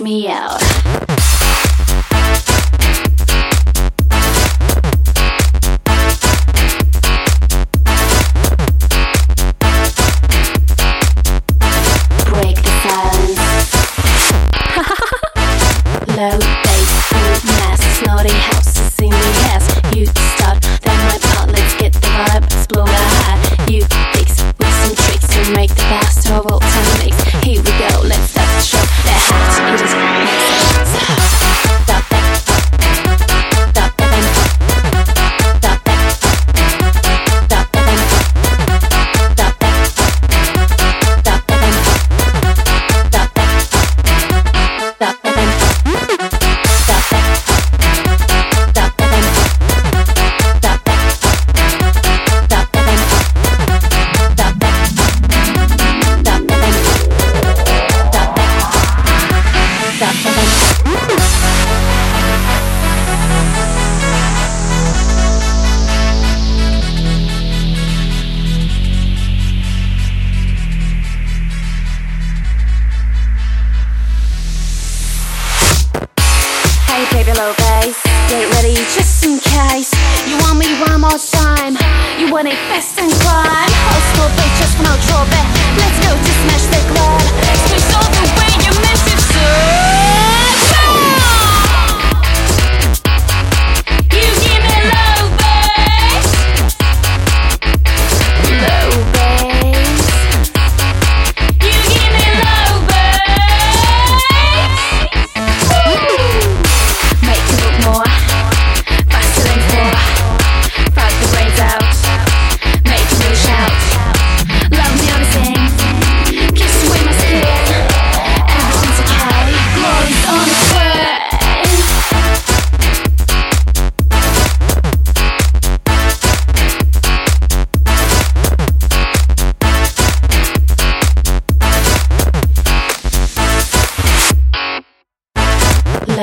Me Out. just in case. You want me one more time. You want it best in crime Old school features from Ultra Bit Let's go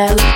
hello.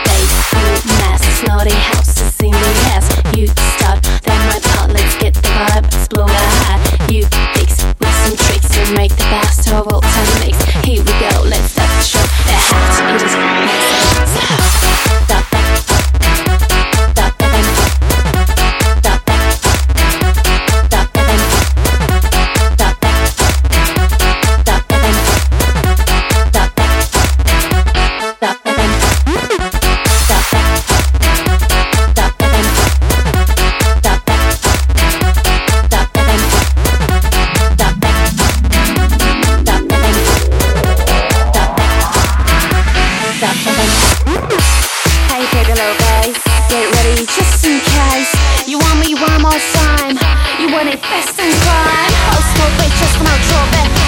Hey baby little guys, get ready just in case. You want me one more time, you want it best in crime Oh smoke it, just come out, drop it.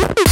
Woo!